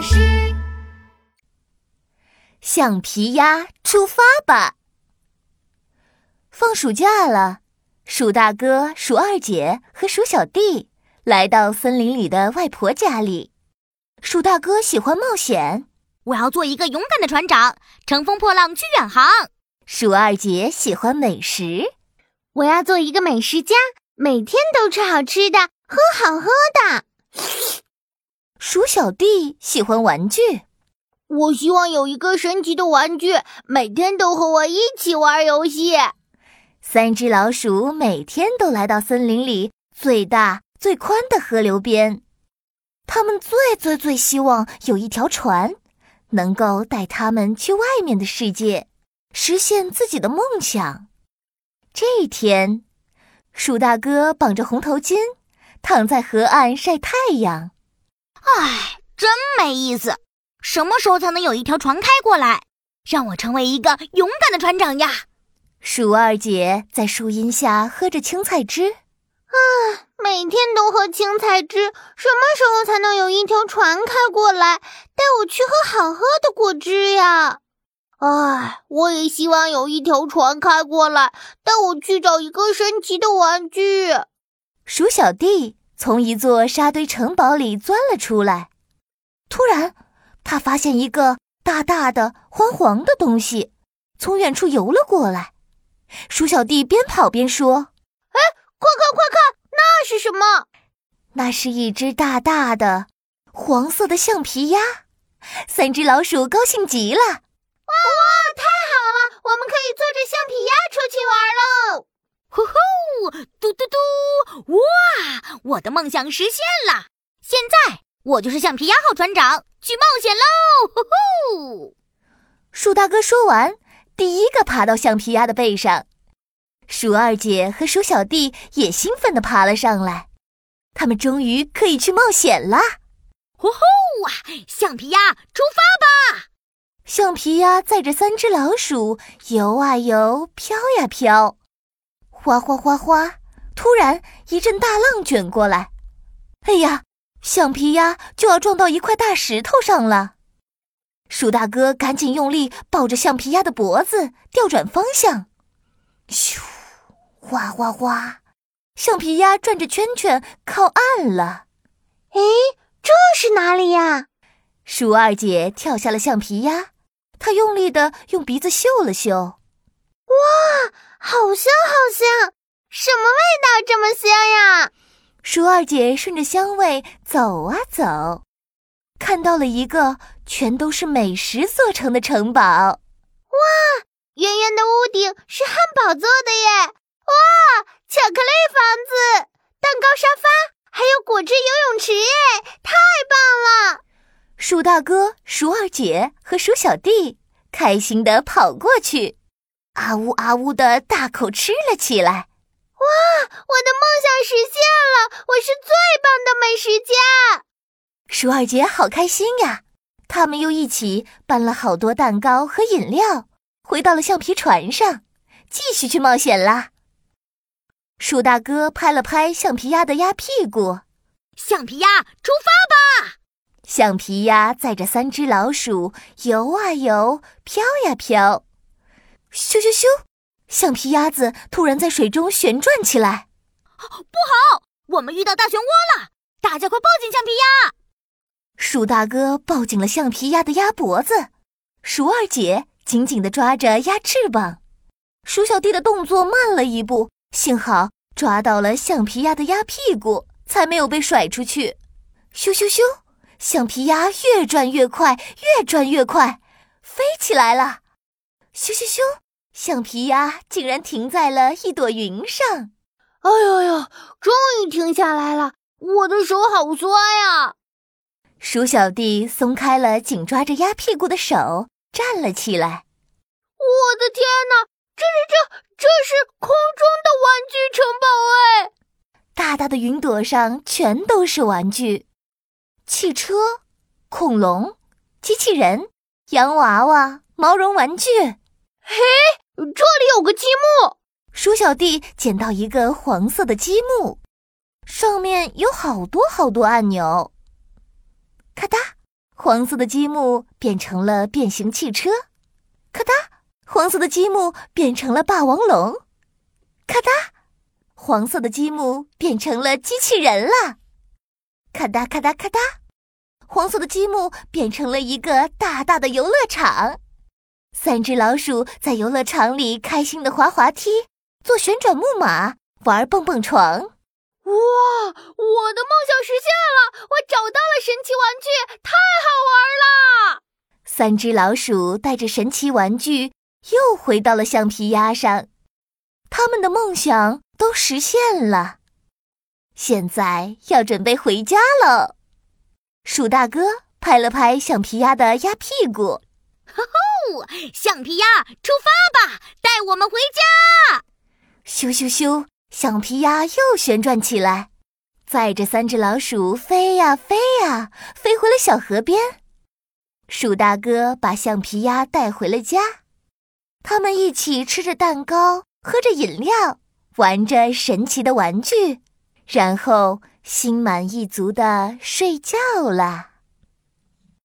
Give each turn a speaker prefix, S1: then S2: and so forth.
S1: 巴士。橡皮鸭出发吧！放暑假了，鼠大哥、鼠二姐和鼠小弟来到森林里的外婆家里。鼠大哥喜欢冒险，
S2: 我要做一个勇敢的船长，乘风破浪去远航。
S1: 鼠二姐喜欢美食，
S3: 我要做一个美食家，每天都吃好吃的，喝好喝的。
S1: 鼠小弟喜欢玩具，
S3: 我希望有一个神奇的玩具，每天都和我一起玩游戏。
S1: 三只老鼠每天都来到森林里最大最宽的河流边，他们最最最希望有一条船，能够带他们去外面的世界，实现自己的梦想。这一天，鼠大哥绑着红头巾，躺在河岸晒太阳。
S2: 唉，真没意思！什么时候才能有一条船开过来，让我成为一个勇敢的船长呀？
S1: 鼠二姐在树荫下喝着青菜汁。
S3: 啊，每天都喝青菜汁，什么时候才能有一条船开过来，带我去喝好喝的果汁呀？唉，我也希望有一条船开过来，带我去找一个神奇的玩具。
S1: 鼠小弟。从一座沙堆城堡里钻了出来，突然，他发现一个大大的、黄黄的东西从远处游了过来。鼠小弟边跑边说：“
S3: 哎，快看快看，那是什么？
S1: 那是一只大大的黄色的橡皮鸭。”三只老鼠高兴极了：“哇
S3: 哇，太好了，我们可以坐着橡皮鸭出去玩喽！”
S2: 呼呼，嘟嘟嘟！哇，我的梦想实现了！现在我就是橡皮鸭号船长，去冒险喽！呼呼。
S1: 鼠大哥说完，第一个爬到橡皮鸭的背上。鼠二姐和鼠小弟也兴奋地爬了上来，他们终于可以去冒险啦！
S2: 呼呼啊，橡皮鸭出发吧！
S1: 橡皮鸭载着三只老鼠游啊游，飘呀飘。哗哗哗哗！突然一阵大浪卷过来，哎呀，橡皮鸭就要撞到一块大石头上了。鼠大哥赶紧用力抱着橡皮鸭的脖子，调转方向。咻！哗哗哗！橡皮鸭转着圈圈靠岸了。
S3: 哎，这是哪里呀？
S1: 鼠二姐跳下了橡皮鸭，她用力的用鼻子嗅了嗅。
S3: 哇！好香，好香！什么味道这么香呀？
S1: 鼠二姐顺着香味走啊走，看到了一个全都是美食做成的城堡。哇，
S3: 圆圆的屋顶是汉堡做的耶！哇，巧克力房子、蛋糕沙发，还有果汁游泳池耶！太棒了！
S1: 鼠大哥、鼠二姐和鼠小弟开心地跑过去。啊呜啊呜的大口吃了起来！
S3: 哇，我的梦想实现了！我是最棒的美食家！
S1: 鼠二姐好开心呀！他们又一起搬了好多蛋糕和饮料，回到了橡皮船上，继续去冒险啦。鼠大哥拍了拍橡皮鸭的鸭屁股，
S2: 橡皮鸭出发吧！
S1: 橡皮鸭载着三只老鼠游啊游，飘呀飘。咻咻咻！橡皮鸭子突然在水中旋转起来，
S2: 不好，我们遇到大漩涡了！大家快抱紧橡皮鸭！
S1: 鼠大哥抱紧了橡皮鸭的鸭脖子，鼠二姐紧紧地抓着鸭翅膀，鼠小弟的动作慢了一步，幸好抓到了橡皮鸭的鸭屁股，才没有被甩出去。咻咻咻！橡皮鸭越转越快，越转越快，飞起来了。咻咻咻！橡皮鸭竟然停在了一朵云上。
S3: 哎呦呦！终于停下来了，我的手好酸呀！
S1: 鼠小弟松开了紧抓着鸭屁股的手，站了起来。
S3: 我的天哪！这是这这是空中的玩具城堡哎！
S1: 大大的云朵上全都是玩具：汽车、恐龙、机器人、洋娃娃、毛绒玩具。
S3: 嘿，这里有个积木。
S1: 鼠小弟捡到一个黄色的积木，上面有好多好多按钮。咔哒，黄色的积木变成了变形汽车，咔哒，黄色的积木变成了霸王龙，咔哒，黄色的积木变成了机器人了，咔哒咔哒咔哒，黄色的积木变成了一个大大的游乐场。三只老鼠在游乐场里开心的滑滑梯、坐旋转木马、玩蹦蹦床。
S3: 哇！我的梦想实现了，我找到了神奇玩具，太好玩了！
S1: 三只老鼠带着神奇玩具又回到了橡皮鸭上，他们的梦想都实现了，现在要准备回家了。鼠大哥拍了拍橡皮鸭的鸭屁股，
S2: 吼 橡皮鸭出发吧，带我们回家！
S1: 咻咻咻！橡皮鸭又旋转起来，载着三只老鼠飞呀飞呀，飞回了小河边。鼠大哥把橡皮鸭带回了家，他们一起吃着蛋糕，喝着饮料，玩着神奇的玩具，然后心满意足的睡觉了。